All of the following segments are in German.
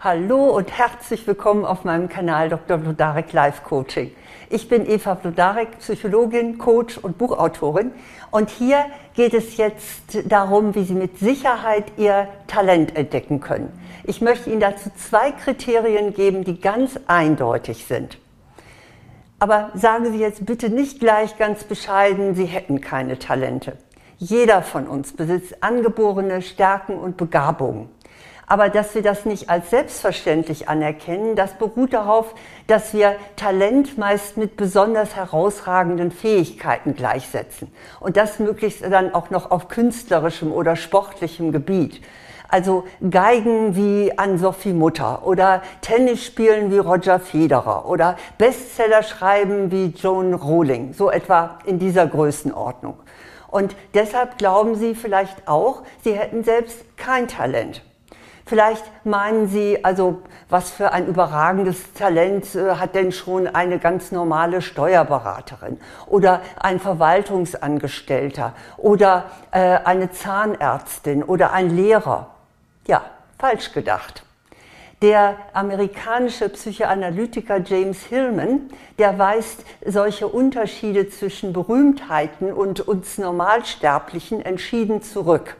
Hallo und herzlich willkommen auf meinem Kanal Dr. Blodarek Life Coaching. Ich bin Eva Blodarek, Psychologin, Coach und Buchautorin und hier geht es jetzt darum, wie Sie mit Sicherheit Ihr Talent entdecken können. Ich möchte Ihnen dazu zwei Kriterien geben, die ganz eindeutig sind. Aber sagen Sie jetzt bitte nicht gleich ganz bescheiden, Sie hätten keine Talente. Jeder von uns besitzt angeborene Stärken und Begabungen. Aber dass wir das nicht als selbstverständlich anerkennen, das beruht darauf, dass wir Talent meist mit besonders herausragenden Fähigkeiten gleichsetzen. Und das möglichst dann auch noch auf künstlerischem oder sportlichem Gebiet. Also Geigen wie Ann-Sophie Mutter oder Tennis spielen wie Roger Federer oder Bestseller schreiben wie Joan Rowling. So etwa in dieser Größenordnung. Und deshalb glauben Sie vielleicht auch, Sie hätten selbst kein Talent. Vielleicht meinen Sie, also was für ein überragendes Talent äh, hat denn schon eine ganz normale Steuerberaterin oder ein Verwaltungsangestellter oder äh, eine Zahnärztin oder ein Lehrer. Ja, falsch gedacht. Der amerikanische Psychoanalytiker James Hillman, der weist solche Unterschiede zwischen Berühmtheiten und uns Normalsterblichen entschieden zurück.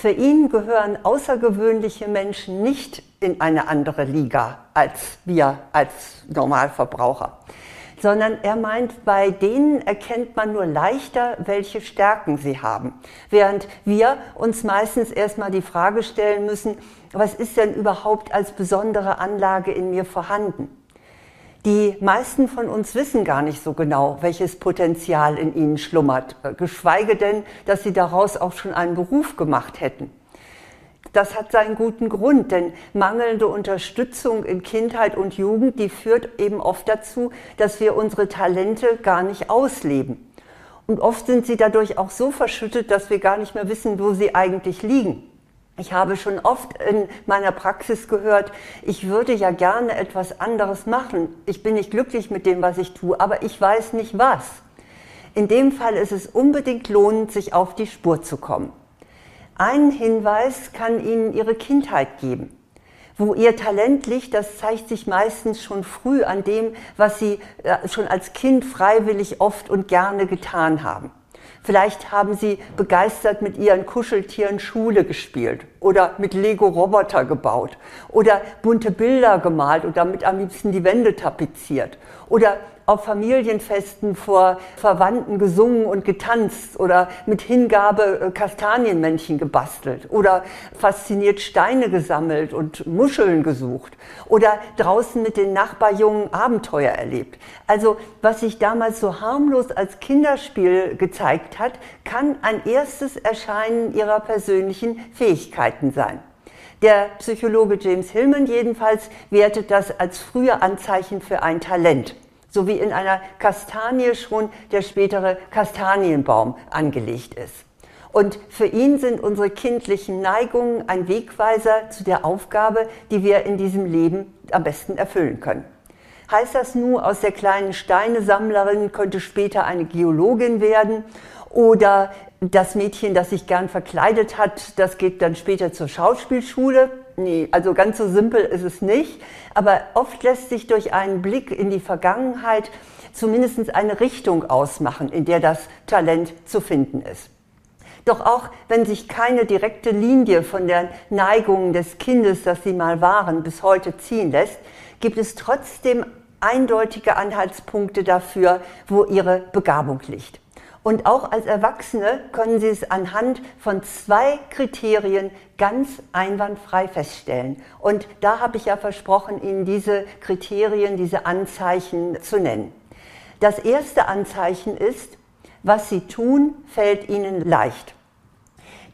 Für ihn gehören außergewöhnliche Menschen nicht in eine andere Liga als wir als Normalverbraucher, sondern er meint, bei denen erkennt man nur leichter, welche Stärken sie haben, während wir uns meistens erstmal die Frage stellen müssen, was ist denn überhaupt als besondere Anlage in mir vorhanden? Die meisten von uns wissen gar nicht so genau, welches Potenzial in ihnen schlummert, äh, geschweige denn, dass sie daraus auch schon einen Beruf gemacht hätten. Das hat seinen guten Grund, denn mangelnde Unterstützung in Kindheit und Jugend, die führt eben oft dazu, dass wir unsere Talente gar nicht ausleben. Und oft sind sie dadurch auch so verschüttet, dass wir gar nicht mehr wissen, wo sie eigentlich liegen. Ich habe schon oft in meiner Praxis gehört, ich würde ja gerne etwas anderes machen. Ich bin nicht glücklich mit dem, was ich tue, aber ich weiß nicht was. In dem Fall ist es unbedingt lohnend, sich auf die Spur zu kommen. Einen Hinweis kann Ihnen Ihre Kindheit geben. Wo Ihr Talent liegt, das zeigt sich meistens schon früh an dem, was Sie äh, schon als Kind freiwillig oft und gerne getan haben. Vielleicht haben Sie begeistert mit Ihren Kuscheltieren Schule gespielt oder mit Lego-Roboter gebaut oder bunte Bilder gemalt und damit am liebsten die Wände tapeziert oder auf Familienfesten vor Verwandten gesungen und getanzt oder mit Hingabe äh, Kastanienmännchen gebastelt oder fasziniert Steine gesammelt und Muscheln gesucht oder draußen mit den Nachbarjungen Abenteuer erlebt. Also was sich damals so harmlos als Kinderspiel gezeigt hat, kann ein erstes Erscheinen ihrer persönlichen Fähigkeiten sein. Der Psychologe James Hillman jedenfalls wertet das als frühe Anzeichen für ein Talent so wie in einer Kastanie schon der spätere Kastanienbaum angelegt ist. Und für ihn sind unsere kindlichen Neigungen ein Wegweiser zu der Aufgabe, die wir in diesem Leben am besten erfüllen können. Heißt das nur, aus der kleinen Steinesammlerin könnte später eine Geologin werden oder das Mädchen, das sich gern verkleidet hat, das geht dann später zur Schauspielschule. Nee, also ganz so simpel ist es nicht. Aber oft lässt sich durch einen Blick in die Vergangenheit zumindest eine Richtung ausmachen, in der das Talent zu finden ist. Doch auch wenn sich keine direkte Linie von der Neigung des Kindes, das sie mal waren, bis heute ziehen lässt, gibt es trotzdem eindeutige Anhaltspunkte dafür, wo ihre Begabung liegt. Und auch als Erwachsene können Sie es anhand von zwei Kriterien ganz einwandfrei feststellen. Und da habe ich ja versprochen, Ihnen diese Kriterien, diese Anzeichen zu nennen. Das erste Anzeichen ist, was Sie tun, fällt Ihnen leicht.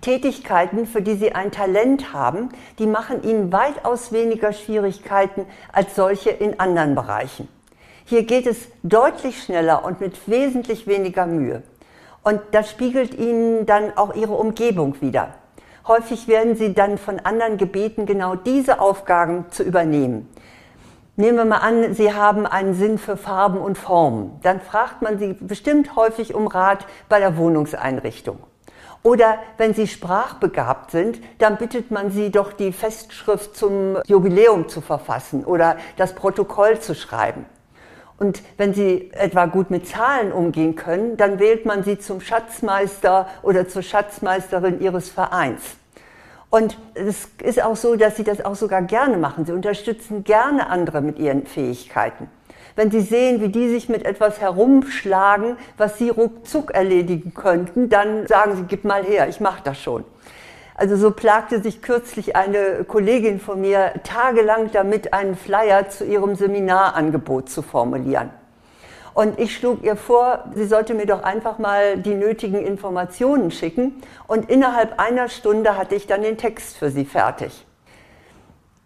Tätigkeiten, für die Sie ein Talent haben, die machen Ihnen weitaus weniger Schwierigkeiten als solche in anderen Bereichen. Hier geht es deutlich schneller und mit wesentlich weniger Mühe. Und das spiegelt ihnen dann auch ihre Umgebung wieder. Häufig werden sie dann von anderen gebeten, genau diese Aufgaben zu übernehmen. Nehmen wir mal an, Sie haben einen Sinn für Farben und Formen. Dann fragt man Sie bestimmt häufig um Rat bei der Wohnungseinrichtung. Oder wenn Sie sprachbegabt sind, dann bittet man Sie doch, die Festschrift zum Jubiläum zu verfassen oder das Protokoll zu schreiben. Und wenn Sie etwa gut mit Zahlen umgehen können, dann wählt man Sie zum Schatzmeister oder zur Schatzmeisterin Ihres Vereins. Und es ist auch so, dass Sie das auch sogar gerne machen. Sie unterstützen gerne andere mit Ihren Fähigkeiten. Wenn Sie sehen, wie die sich mit etwas herumschlagen, was Sie ruckzuck erledigen könnten, dann sagen Sie, gib mal her, ich mache das schon. Also so plagte sich kürzlich eine Kollegin von mir tagelang damit, einen Flyer zu ihrem Seminarangebot zu formulieren. Und ich schlug ihr vor, sie sollte mir doch einfach mal die nötigen Informationen schicken. Und innerhalb einer Stunde hatte ich dann den Text für sie fertig.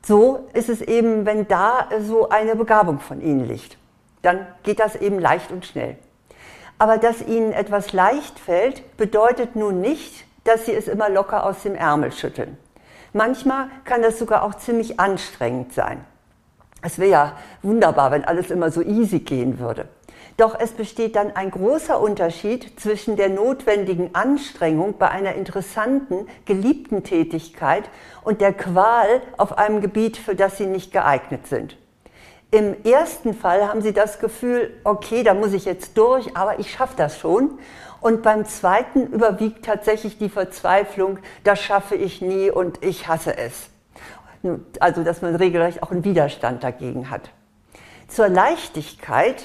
So ist es eben, wenn da so eine Begabung von Ihnen liegt. Dann geht das eben leicht und schnell. Aber dass Ihnen etwas leicht fällt, bedeutet nun nicht, dass Sie es immer locker aus dem Ärmel schütteln. Manchmal kann das sogar auch ziemlich anstrengend sein. Es wäre ja wunderbar, wenn alles immer so easy gehen würde. Doch es besteht dann ein großer Unterschied zwischen der notwendigen Anstrengung bei einer interessanten, geliebten Tätigkeit und der Qual auf einem Gebiet, für das Sie nicht geeignet sind. Im ersten Fall haben Sie das Gefühl, okay, da muss ich jetzt durch, aber ich schaffe das schon. Und beim zweiten überwiegt tatsächlich die Verzweiflung, das schaffe ich nie und ich hasse es. Also, dass man regelrecht auch einen Widerstand dagegen hat. Zur Leichtigkeit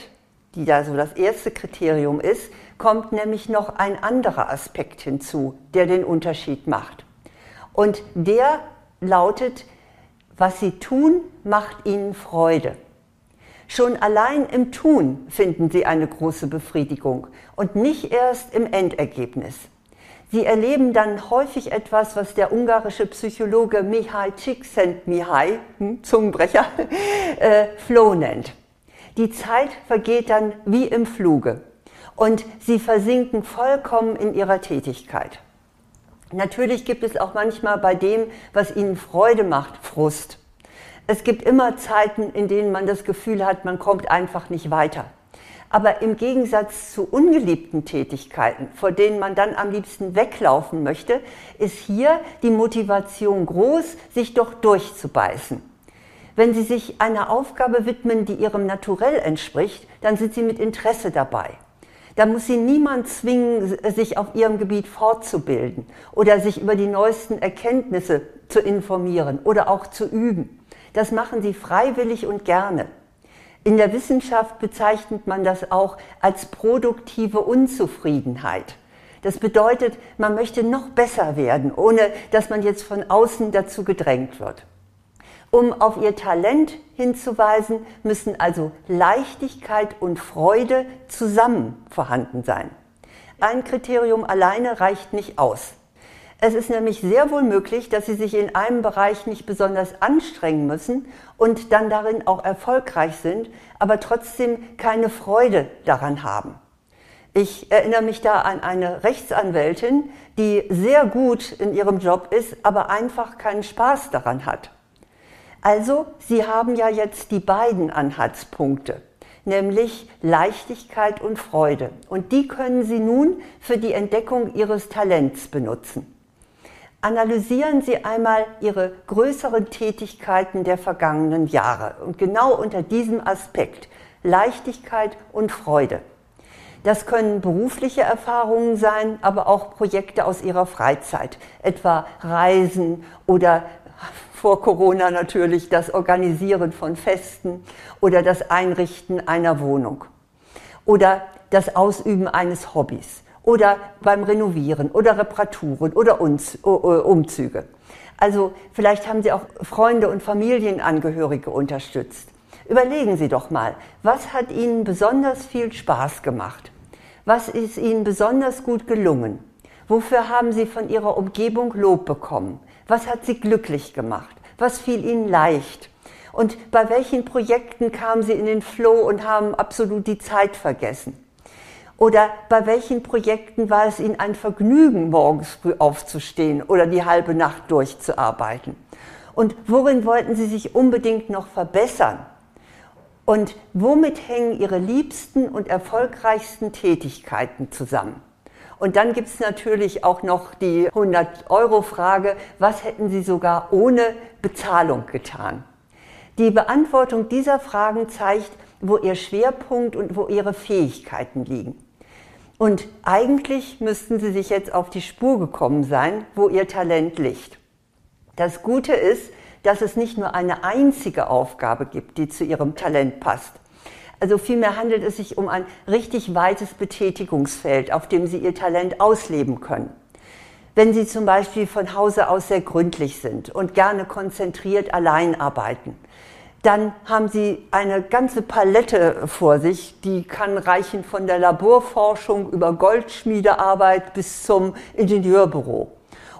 die da so das erste Kriterium ist, kommt nämlich noch ein anderer Aspekt hinzu, der den Unterschied macht. Und der lautet, was Sie tun, macht Ihnen Freude. Schon allein im Tun finden Sie eine große Befriedigung und nicht erst im Endergebnis. Sie erleben dann häufig etwas, was der ungarische Psychologe Mihai Csikszentmihalyi, hm, Zungenbrecher, äh, Flow nennt. Die Zeit vergeht dann wie im Fluge und sie versinken vollkommen in ihrer Tätigkeit. Natürlich gibt es auch manchmal bei dem, was ihnen Freude macht, Frust. Es gibt immer Zeiten, in denen man das Gefühl hat, man kommt einfach nicht weiter. Aber im Gegensatz zu ungeliebten Tätigkeiten, vor denen man dann am liebsten weglaufen möchte, ist hier die Motivation groß, sich doch durchzubeißen. Wenn Sie sich einer Aufgabe widmen, die Ihrem Naturell entspricht, dann sind Sie mit Interesse dabei. Da muss Sie niemand zwingen, sich auf Ihrem Gebiet fortzubilden oder sich über die neuesten Erkenntnisse zu informieren oder auch zu üben. Das machen Sie freiwillig und gerne. In der Wissenschaft bezeichnet man das auch als produktive Unzufriedenheit. Das bedeutet, man möchte noch besser werden, ohne dass man jetzt von außen dazu gedrängt wird. Um auf ihr Talent hinzuweisen, müssen also Leichtigkeit und Freude zusammen vorhanden sein. Ein Kriterium alleine reicht nicht aus. Es ist nämlich sehr wohl möglich, dass Sie sich in einem Bereich nicht besonders anstrengen müssen und dann darin auch erfolgreich sind, aber trotzdem keine Freude daran haben. Ich erinnere mich da an eine Rechtsanwältin, die sehr gut in ihrem Job ist, aber einfach keinen Spaß daran hat. Also, Sie haben ja jetzt die beiden Anhaltspunkte, nämlich Leichtigkeit und Freude. Und die können Sie nun für die Entdeckung Ihres Talents benutzen. Analysieren Sie einmal Ihre größeren Tätigkeiten der vergangenen Jahre. Und genau unter diesem Aspekt Leichtigkeit und Freude. Das können berufliche Erfahrungen sein, aber auch Projekte aus Ihrer Freizeit, etwa Reisen oder vor Corona natürlich das Organisieren von Festen oder das Einrichten einer Wohnung. Oder das Ausüben eines Hobbys oder beim Renovieren oder Reparaturen oder Umzüge. Also vielleicht haben Sie auch Freunde und Familienangehörige unterstützt. Überlegen Sie doch mal, was hat Ihnen besonders viel Spaß gemacht? Was ist Ihnen besonders gut gelungen? Wofür haben Sie von Ihrer Umgebung Lob bekommen? Was hat Sie glücklich gemacht? Was fiel Ihnen leicht? Und bei welchen Projekten kamen Sie in den Flow und haben absolut die Zeit vergessen? Oder bei welchen Projekten war es Ihnen ein Vergnügen, morgens früh aufzustehen oder die halbe Nacht durchzuarbeiten? Und worin wollten Sie sich unbedingt noch verbessern? Und womit hängen Ihre liebsten und erfolgreichsten Tätigkeiten zusammen? Und dann gibt es natürlich auch noch die 100-Euro-Frage, was hätten Sie sogar ohne Bezahlung getan? Die Beantwortung dieser Fragen zeigt, wo Ihr Schwerpunkt und wo Ihre Fähigkeiten liegen. Und eigentlich müssten Sie sich jetzt auf die Spur gekommen sein, wo Ihr Talent liegt. Das Gute ist, dass es nicht nur eine einzige Aufgabe gibt, die zu Ihrem Talent passt. Also vielmehr handelt es sich um ein richtig weites Betätigungsfeld, auf dem Sie Ihr Talent ausleben können. Wenn Sie zum Beispiel von Hause aus sehr gründlich sind und gerne konzentriert allein arbeiten, dann haben Sie eine ganze Palette vor sich, die kann reichen von der Laborforschung über Goldschmiedearbeit bis zum Ingenieurbüro.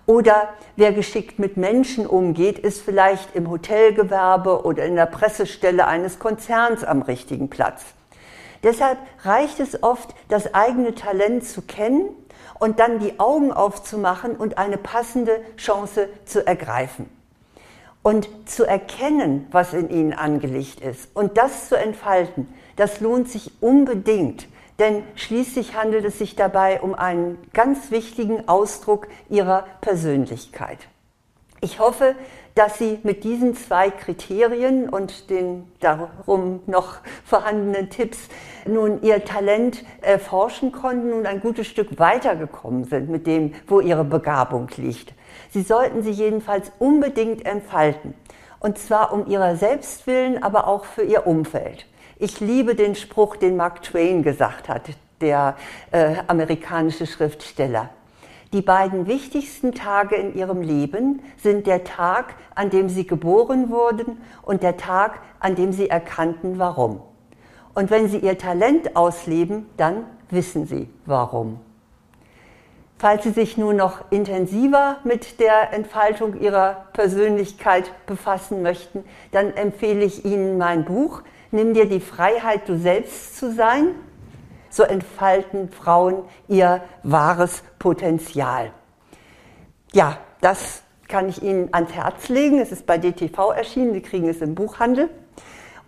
Oder wer geschickt mit Menschen umgeht, ist vielleicht im Hotelgewerbe oder in der Pressestelle eines Konzerns am richtigen Platz. Deshalb reicht es oft, das eigene Talent zu kennen und dann die Augen aufzumachen und eine passende Chance zu ergreifen. Und zu erkennen, was in ihnen angelegt ist und das zu entfalten, das lohnt sich unbedingt denn schließlich handelt es sich dabei um einen ganz wichtigen Ausdruck ihrer Persönlichkeit. Ich hoffe, dass Sie mit diesen zwei Kriterien und den darum noch vorhandenen Tipps nun Ihr Talent erforschen konnten und ein gutes Stück weitergekommen sind mit dem, wo Ihre Begabung liegt. Sie sollten sie jedenfalls unbedingt entfalten. Und zwar um Ihrer selbst willen, aber auch für Ihr Umfeld. Ich liebe den Spruch, den Mark Twain gesagt hat, der äh, amerikanische Schriftsteller. Die beiden wichtigsten Tage in ihrem Leben sind der Tag, an dem sie geboren wurden und der Tag, an dem sie erkannten, warum. Und wenn sie ihr Talent ausleben, dann wissen sie, warum. Falls Sie sich nun noch intensiver mit der Entfaltung Ihrer Persönlichkeit befassen möchten, dann empfehle ich Ihnen mein Buch nimm dir die Freiheit, du selbst zu sein, so entfalten Frauen ihr wahres Potenzial. Ja, das kann ich Ihnen ans Herz legen. Es ist bei DTV erschienen, Sie kriegen es im Buchhandel.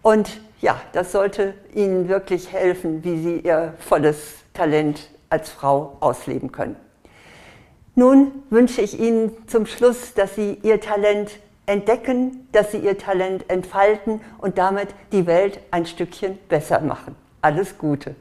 Und ja, das sollte Ihnen wirklich helfen, wie Sie Ihr volles Talent als Frau ausleben können. Nun wünsche ich Ihnen zum Schluss, dass Sie Ihr Talent entdecken, dass sie ihr Talent entfalten und damit die Welt ein Stückchen besser machen. Alles Gute.